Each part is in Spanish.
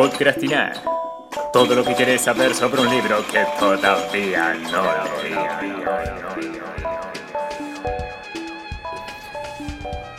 Podcrastinar. Todo lo que quieres saber sobre un libro que todavía no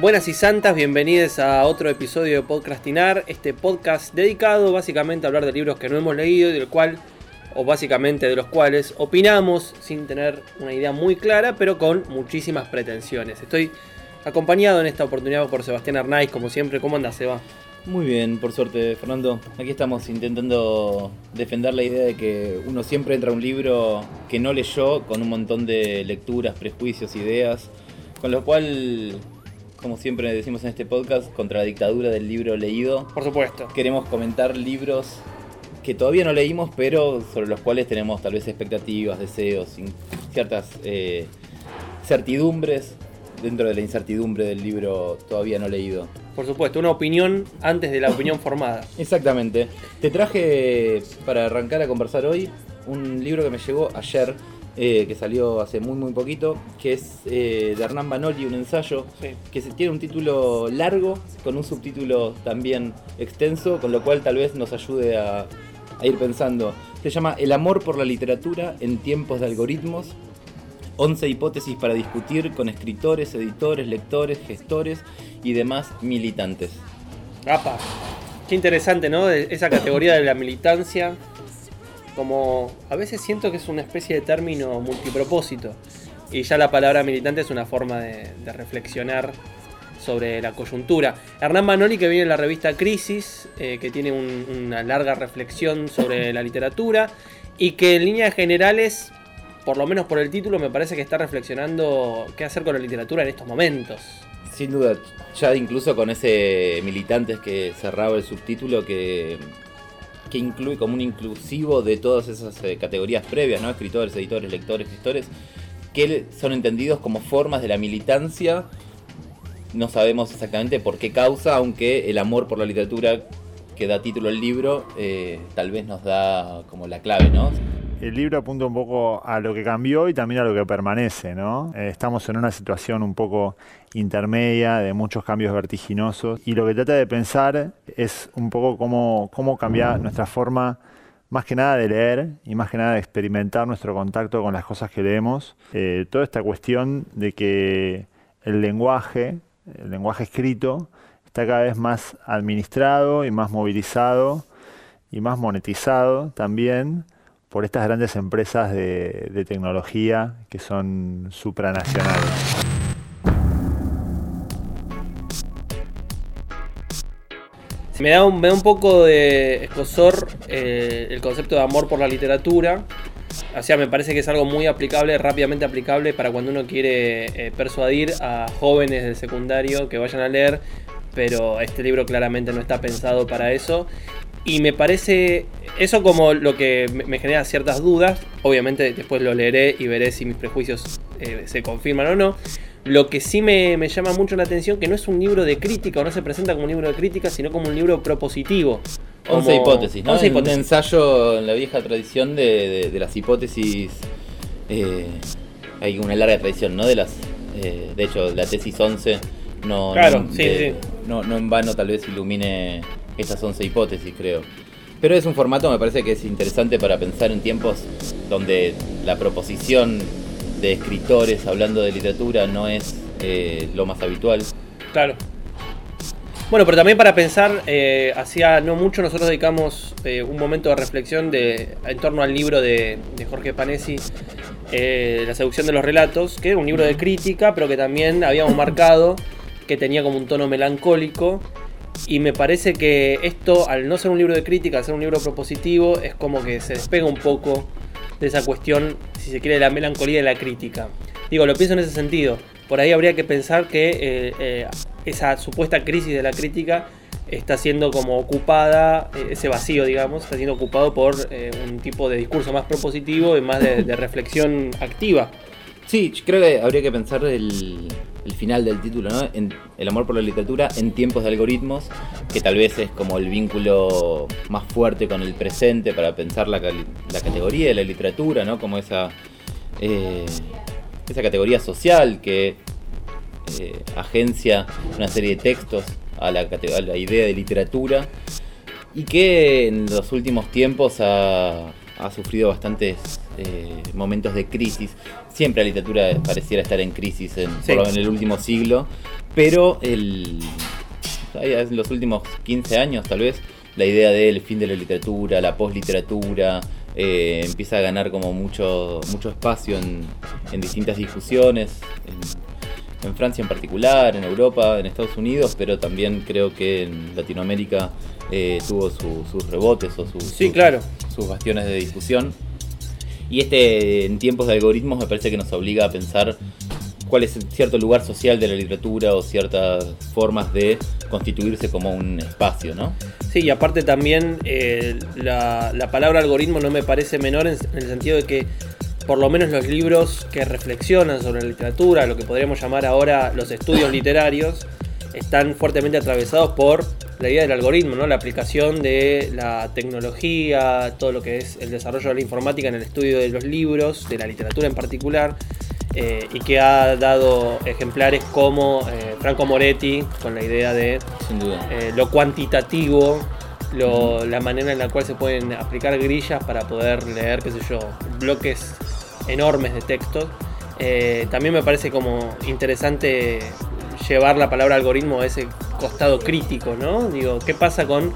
Buenas y santas, bienvenidos a otro episodio de Podcrastinar, este podcast dedicado básicamente a hablar de libros que no hemos leído y del cual, o básicamente de los cuales, opinamos sin tener una idea muy clara, pero con muchísimas pretensiones. Estoy acompañado en esta oportunidad por Sebastián Arnaiz, como siempre. ¿Cómo anda, Seba? Muy bien, por suerte, Fernando. Aquí estamos intentando defender la idea de que uno siempre entra a un libro que no leyó con un montón de lecturas, prejuicios, ideas, con lo cual, como siempre decimos en este podcast, contra la dictadura del libro leído. Por supuesto. Queremos comentar libros que todavía no leímos, pero sobre los cuales tenemos tal vez expectativas, deseos, ciertas eh, certidumbres dentro de la incertidumbre del libro todavía no leído. Por supuesto, una opinión antes de la opinión formada. Exactamente. Te traje para arrancar a conversar hoy un libro que me llegó ayer, eh, que salió hace muy muy poquito, que es eh, de Hernán Banoli, un ensayo, que tiene un título largo, con un subtítulo también extenso, con lo cual tal vez nos ayude a, a ir pensando. Se llama El amor por la literatura en tiempos de algoritmos 11 hipótesis para discutir con escritores, editores, lectores, gestores y demás militantes. ¡Apa! Qué interesante, ¿no? Esa categoría de la militancia. Como a veces siento que es una especie de término multipropósito. Y ya la palabra militante es una forma de, reflexionar sobre la coyuntura. Hernán Manoli, que viene en la revista Crisis, eh, que tiene una larga reflexión sobre la literatura y que en líneas generales por lo menos por el título, me parece que está reflexionando qué hacer con la literatura en estos momentos. Sin duda, ya incluso con ese militantes que cerraba el subtítulo que, que incluye como un inclusivo de todas esas eh, categorías previas, ¿no? Escritores, editores, lectores, gestores, que son entendidos como formas de la militancia. No sabemos exactamente por qué causa, aunque el amor por la literatura que da título al libro eh, tal vez nos da como la clave, ¿no? El libro apunta un poco a lo que cambió y también a lo que permanece, ¿no? Eh, estamos en una situación un poco intermedia de muchos cambios vertiginosos y lo que trata de pensar es un poco cómo, cómo cambiar nuestra forma más que nada de leer y más que nada de experimentar nuestro contacto con las cosas que leemos. Eh, toda esta cuestión de que el lenguaje, el lenguaje escrito, está cada vez más administrado y más movilizado y más monetizado también por estas grandes empresas de, tecnología que son supranacionales. Me da un, un poco de escosor eh, el concepto de amor por la literatura. O sea, me parece que es algo muy aplicable, rápidamente aplicable para cuando uno quiere eh, persuadir a jóvenes del secundario que vayan a leer, pero este libro claramente no está pensado para eso. Y me parece eso como lo que me genera ciertas dudas. Obviamente después lo leeré y veré si mis prejuicios eh, se confirman o no. Lo que sí me, llama mucho la atención que no es un libro de crítica o no se presenta como un libro de crítica, sino como un libro propositivo. 11 hipótesis, ¿no? Un ensayo en la vieja tradición de, las hipótesis. Eh, hay una larga tradición, ¿no? De las. Eh, de hecho, la tesis 11 no, claro, sí, sí. no, no en vano tal vez ilumine estas 11 hipótesis, creo. Pero es un formato, me parece que es interesante para pensar en tiempos donde la proposición de escritores hablando de literatura no es eh, lo más habitual. Claro. Bueno, pero también para pensar, eh, hacía no mucho nosotros dedicamos eh, un momento de reflexión en torno al libro de, de Jorge Panesi, La seducción de los relatos, que era un libro de crítica, pero que también habíamos marcado que tenía como un tono melancólico y me parece que esto, al no ser un libro de crítica, al ser un libro propositivo, es como que se despega un poco de esa cuestión, si se quiere, de la melancolía de la crítica. Digo, lo pienso en ese sentido. Por ahí habría que pensar que eh, eh, esa supuesta crisis de la crítica está siendo como ocupada, eh, ese vacío, digamos, está siendo ocupado por un tipo de discurso más propositivo y más de reflexión activa. Sí, creo que habría que pensar el, final del título, ¿no? En el amor por la literatura en tiempos de algoritmos, que tal vez es como el vínculo más fuerte con el presente para pensar la, categoría de la literatura, ¿no? Como esa, eh, esa categoría social que eh, agencia una serie de textos a la, a la idea de literatura y que en los últimos tiempos ha, sufrido bastantes eh, momentos de crisis. Siempre la literatura pareciera estar en crisis en, en el último siglo, pero el, en los últimos 15 años tal vez la idea del fin de la literatura, la posliteratura, eh, empieza a ganar como mucho, mucho espacio en, distintas discusiones, en, Francia en particular, en Europa, en Estados Unidos, pero también creo que en Latinoamérica eh, tuvo sus rebotes o sus, claro. sus bastiones de discusión. Y este en tiempos de algoritmos me parece que nos obliga a pensar cuál es cierto lugar social de la literatura o ciertas formas de constituirse como un espacio, ¿no? Sí, y aparte también eh, la, palabra algoritmo no me parece menor en, el sentido de que por lo menos los libros que reflexionan sobre la literatura, lo que podríamos llamar ahora los estudios literarios, están fuertemente atravesados por la idea del algoritmo, ¿no? la aplicación de la tecnología, todo lo que es el desarrollo de la informática en el estudio de los libros, de la literatura en particular. Eh, y que ha dado ejemplares como eh, Franco Moretti, con la idea de eh, lo cuantitativo, la manera en la cual se pueden aplicar grillas para poder leer, qué sé yo, bloques enormes de textos. también me parece como interesante llevar la palabra algoritmo a ese costado crítico, ¿no? Digo, ¿qué pasa con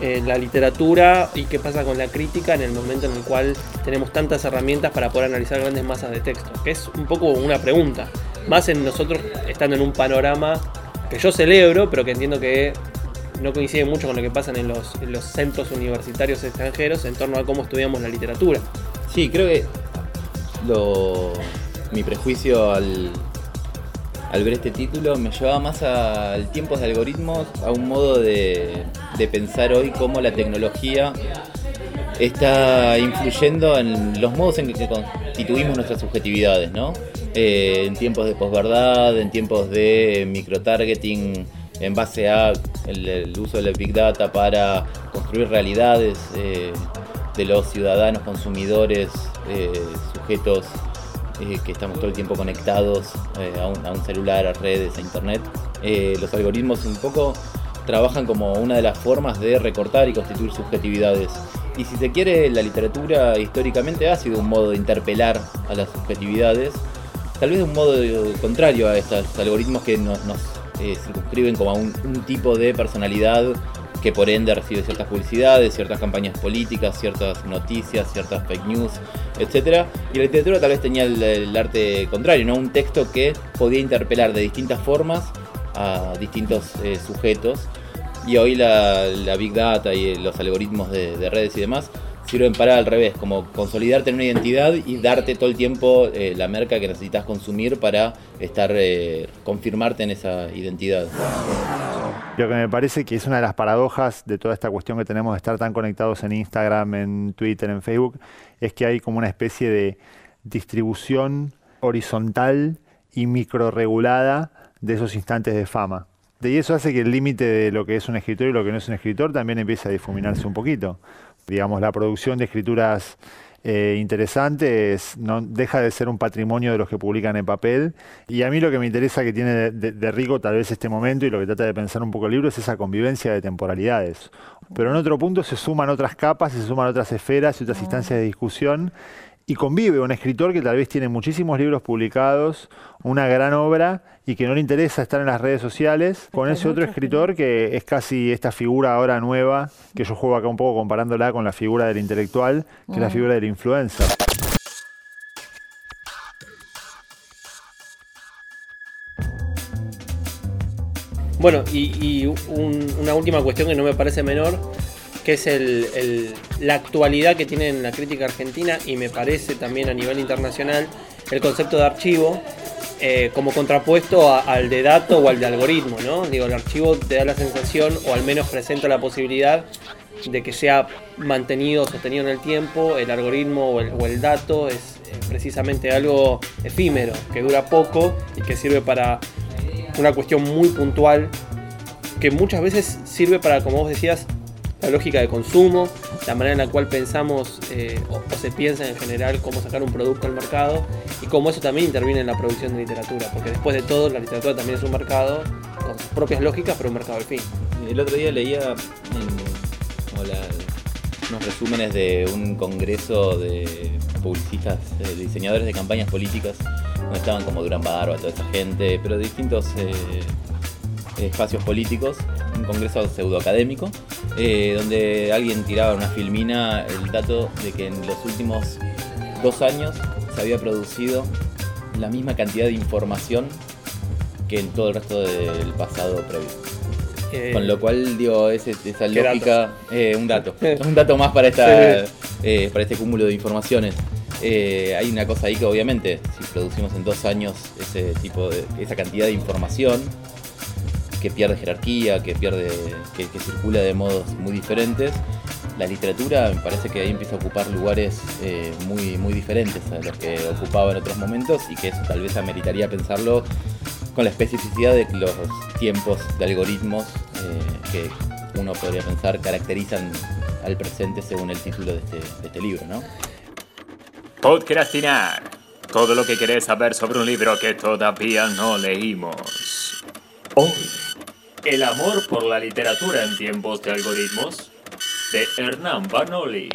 la literatura y qué pasa con la crítica en el momento en el cual tenemos tantas herramientas para poder analizar grandes masas de texto? Que es un poco una pregunta. Más en nosotros estando en un panorama que yo celebro, pero que entiendo que no coincide mucho con lo que pasa en los, los centros universitarios extranjeros en torno a cómo estudiamos la literatura. Sí, creo que lo, mi prejuicio al, al ver este título me llevaba más al tiempo de algoritmos, a un modo de, pensar hoy cómo la tecnología está influyendo en los modos en que constituimos nuestras subjetividades, ¿no? Eh, en tiempos de posverdad, en tiempos de microtargeting en base a el, uso de la Big Data para construir realidades eh, de los ciudadanos, consumidores, eh, sujetos eh, que estamos todo el tiempo conectados eh, a, un, celular, a redes, a internet, eh, los algoritmos un poco trabajan como una de las formas de recortar y constituir subjetividades. Y si se quiere, la literatura históricamente ha sido un modo de interpelar a las subjetividades, tal vez un modo contrario a estos algoritmos que nos, circunscriben como a un, un tipo de personalidad que por ende recibe ciertas publicidades, ciertas campañas políticas, ciertas noticias, ciertas fake news, etc. Y la literatura tal vez tenía el, arte contrario, ¿no? Un texto que podía interpelar de distintas formas a distintos eh, sujetos. Y hoy la, Big Data y los algoritmos de, redes y demás sirven para al revés, como consolidarte en una identidad y darte todo el tiempo eh, la merca que necesitas consumir para estar eh, confirmarte en esa identidad. Lo que me parece que es una de las paradojas de toda esta cuestión que tenemos de estar tan conectados en Instagram, en Twitter, en Facebook, es que hay como una especie de distribución horizontal y microregulada de esos instantes de fama. Y eso hace que el límite de lo que es un escritor y lo que no es un escritor también empiece a difuminarse un poquito. Digamos, la producción de escrituras eh, interesante, no, deja de ser un patrimonio de los que publican en papel. Y a mí lo que me interesa que tiene de, rico tal vez este momento y lo que trata de pensar un poco el libro es esa convivencia de temporalidades. Pero en otro punto se suman otras capas, se suman otras esferas y otras ah. instancias de discusión y convive un escritor que tal vez tiene muchísimos libros publicados, una gran obra y que no le interesa estar en las redes sociales, con ese otro escritor que es casi esta figura ahora nueva, que yo juego acá un poco comparándola con la figura del intelectual, que es la figura del influencer. Bueno, y, una última cuestión que no me parece menor que es el, la actualidad que tiene en la crítica argentina y me parece también a nivel internacional el concepto de archivo eh, como contrapuesto al de dato o al de algoritmo, ¿no? Digo, el archivo te da la sensación, o al menos presenta la posibilidad de que sea mantenido, sostenido en el tiempo, el algoritmo o el, dato es precisamente algo efímero, que dura poco y que sirve para una cuestión muy puntual, que muchas veces sirve para, como vos decías, la lógica de consumo, la manera en la cual pensamos eh, o, se piensa en general cómo sacar un producto al mercado y cómo eso también interviene en la producción de literatura, porque después de todo la literatura también es un mercado con sus propias lógicas, pero un mercado al fin. El otro día leía unos resúmenes de un congreso de publicistas, de diseñadores de campañas políticas, donde estaban como Durán Barba, toda esa gente, pero de distintos eh, espacios políticos, un congreso pseudoacadémico, eh, donde alguien tiraba una filmina el dato de que en los últimos dos años se había producido la misma cantidad de información que en todo el resto del pasado previo. Eh, Con lo cual, digo, ese- esa ¿Qué lógica, eh, un dato, un dato más para, esta, eh, para este cúmulo de informaciones. Eh, hay una cosa ahí que obviamente, si producimos en dos años ese tipo de, esa cantidad de información, que pierde jerarquía, que pierde, que, que circula de modos muy diferentes, la literatura me parece que ahí empieza a ocupar lugares eh, muy, muy diferentes a los que ocupaba en otros momentos y que eso tal vez ameritaría pensarlo con la especificidad de los tiempos de algoritmos eh, que uno podría pensar caracterizan al presente según el título de este, de este libro, ¿no? Podcrastinar. Todo lo que querés saber sobre un libro que todavía no leímos. Hoy, El amor por la literatura en tiempos de algoritmos, de Hernán Banoli.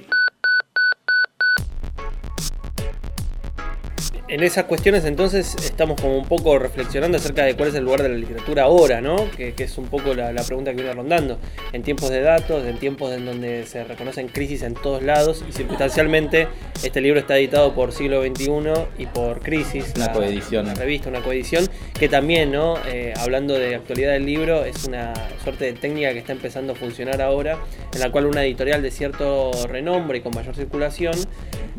En esas cuestiones entonces estamos como un poco reflexionando acerca de cuál es el lugar de la literatura ahora, ¿no? Que, que es un poco la, la pregunta que viene rondando. En tiempos de datos, en tiempos en donde se reconocen crisis en todos lados y circunstancialmente este libro está editado por Siglo XXI y por Crisis, Una la- coedición. la revista, una coedición, que también, ¿no? Eh, hablando de actualidad del libro, es una suerte de técnica que está empezando a funcionar ahora, en la cual una editorial de cierto renombre y con mayor circulación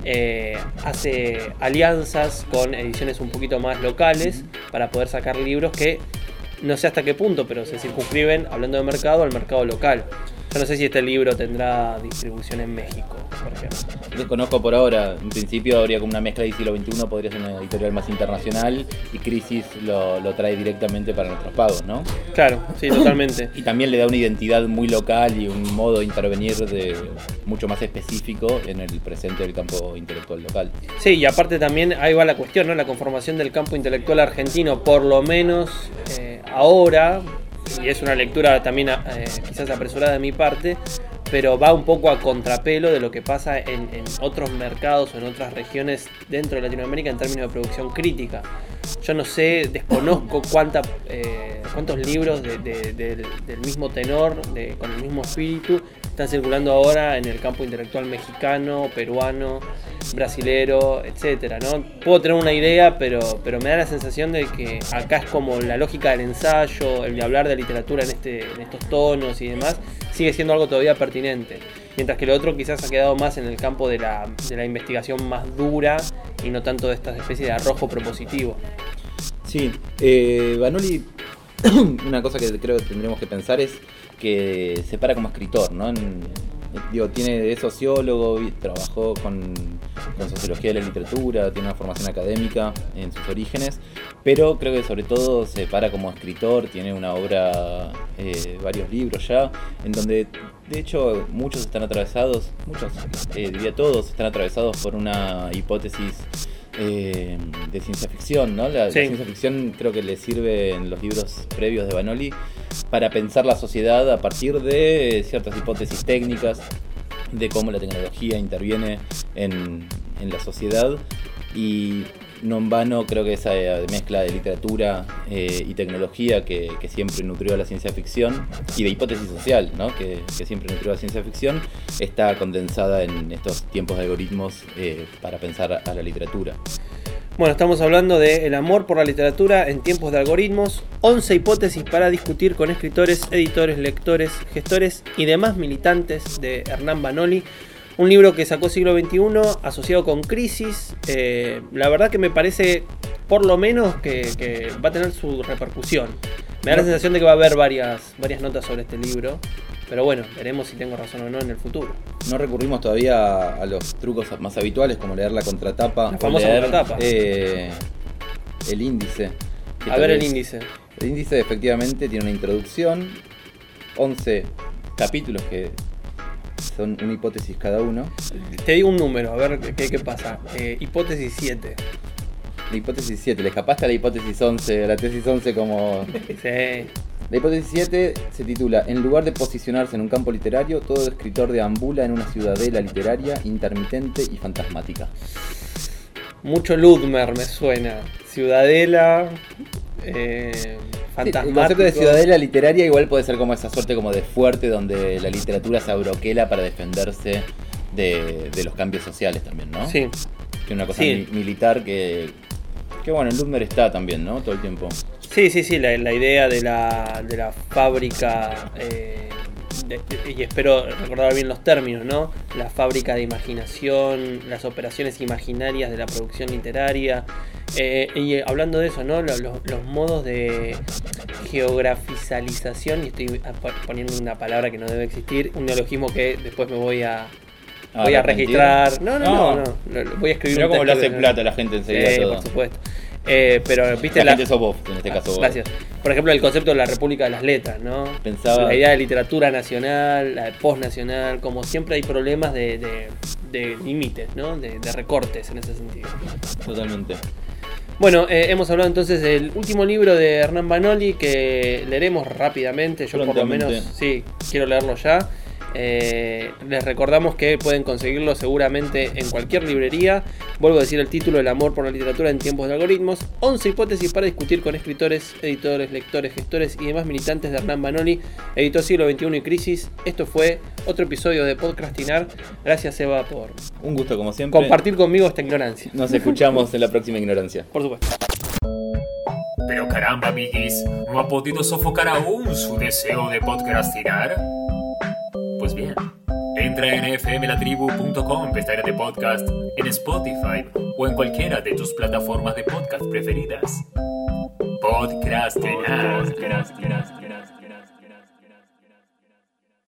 eh, hace alianzas con ediciones un poquito más locales para poder sacar libros que no sé hasta qué punto, pero se circunscriben, hablando de mercado, al mercado local. Yo no sé si este libro tendrá distribución en México, por ejemplo. Desconozco por ahora, en principio habría como una mezcla de siglo XXI, podría ser una editorial más internacional y Crisis lo, lo trae directamente para nuestros pagos, ¿no? Claro, sí, totalmente. Y también le da una identidad muy local y un modo de intervenir de mucho más específico en el presente del campo intelectual local. Sí, y aparte también ahí va la cuestión, ¿no? La conformación del campo intelectual argentino, por lo menos eh, ahora, y es una lectura también eh, quizás apresurada de mi parte, pero va un poco a contrapelo de lo que pasa en, otros mercados o en otras regiones dentro de Latinoamérica en términos de producción crítica. Yo no sé, desconozco cuánta, eh, cuántos libros de- de- del- mismo tenor, con el mismo espíritu, están circulando ahora en el campo intelectual mexicano, peruano, brasilero, etcétera, ¿no? Puedo tener una idea, pero, pero me da la sensación de que acá es como la lógica del ensayo, el de hablar de literatura en, este, en estos tonos y demás, sigue siendo algo todavía pertinente. Mientras que lo otro quizás ha quedado más en el campo de la, de la investigación más dura y no tanto de esta especie de arrojo propositivo. Sí, eh, Banoli, una cosa que creo que tendremos que pensar es que se para como escritor, ¿no? Digo, tiene de sociólogo, trabajó con, con sociología de la literatura, tiene una formación académica en sus orígenes, pero creo que sobre todo se para como escritor, tiene una obra, eh, varios libros ya, en donde de hecho muchos están atravesados, muchos, eh, diría todos, están atravesados por una hipótesis eh, de ciencia ficción, ¿no? La, ciencia ficción creo que le sirve en los libros previos de Banoli para pensar la sociedad a partir de ciertas hipótesis técnicas de cómo la tecnología interviene en, en la sociedad y no en vano creo que esa eh, mezcla de literatura eh, y tecnología que, siempre nutrió a la ciencia ficción y de hipótesis social ¿no? que, siempre nutrió a la ciencia ficción está condensada en estos tiempos de algoritmos eh, para pensar a, a la literatura. Bueno, estamos hablando de El amor por la literatura en tiempos de algoritmos, 11 hipótesis para discutir con escritores, editores, lectores, gestores y demás militantes de Hernán Banoli. Un libro que sacó siglo XXI asociado con Crisis. Eh, la verdad que me parece, por lo menos, que, que va a tener su repercusión. Me da la sensación de que va a haber varias, varias notas sobre este libro. Pero bueno, veremos si tengo razón o no en el futuro. No recurrimos todavía a los trucos más habituales como leer la contratapa. La famosa leer, contratapa. eh, el índice. A ver el índice. El índice efectivamente tiene una introducción, 11 capítulos que son una hipótesis cada uno. Te digo un número, a ver qué, qué pasa. Eh, hipótesis 7. La hipótesis 7, le escapaste a la hipótesis 11, a la tesis 11 como... Sí. La hipótesis 7 se titula En lugar de posicionarse en un campo literario, todo escritor deambula en una ciudadela literaria intermitente y fantasmática. Mucho Ludmer me suena. Ciudadela. Eh, Sí, el concepto de ciudadela literaria igual puede ser como esa suerte como de fuerte donde la literatura se abroquela para defenderse de, de los cambios sociales también, ¿no? Sí, Que una cosa Sí. mi- militar que... Que bueno, en Ludmer está también, ¿no? Todo el tiempo. sí, sí, sí. La, la idea de la, de la fábrica. eh, de- y espero recordar bien los términos, ¿no? La fábrica de imaginación, las operaciones imaginarias de la producción literaria. Eh, y eh, hablando de eso, ¿no? Lo- lo- los modos de geografizalización, y estoy poniendo una palabra que no debe existir, un neologismo que después me voy a, Ah, voy a registrar. No, no, no, No. no, lo- lo voy a escribir Mirá cómo texto hace plata la gente enseguida todo. por supuesto. Eh, pero, viste, La, la, gente sos vos, en este caso vos. Gracias. Por ejemplo, el concepto de la República de las Letras, ¿no? Pensaba- La idea de literatura nacional, la de postnacional, como siempre hay problemas de, de- de límites, ¿no? De, de recortes en ese sentido. Totalmente. Bueno, eh, hemos hablado entonces del último libro de Hernán Banoli que leeremos rápidamente. Yo por lo menos, sí, quiero leerlo ya. Eh, les recordamos que pueden conseguirlo seguramente en cualquier librería. Vuelvo a decir el título, El amor por la literatura en tiempos de algoritmos. 11 hipótesis para discutir con escritores, editores, lectores, gestores y demás militantes de Hernán Banoli, editor siglo XXI y crisis. Esto fue otro episodio de Podcastinar. Gracias Eva por Un gusto como siempre. compartir conmigo esta ignorancia. Nos escuchamos en la próxima ignorancia. Por supuesto. Pero caramba, amiguis, ¿no ha podido sofocar aún su deseo de podcrastinar? Pues bien, entra en fmlatribu.com, pestaña de podcast, en Spotify o en cualquiera de tus plataformas de podcast preferidas. Podcrastinar. Podcrastinar.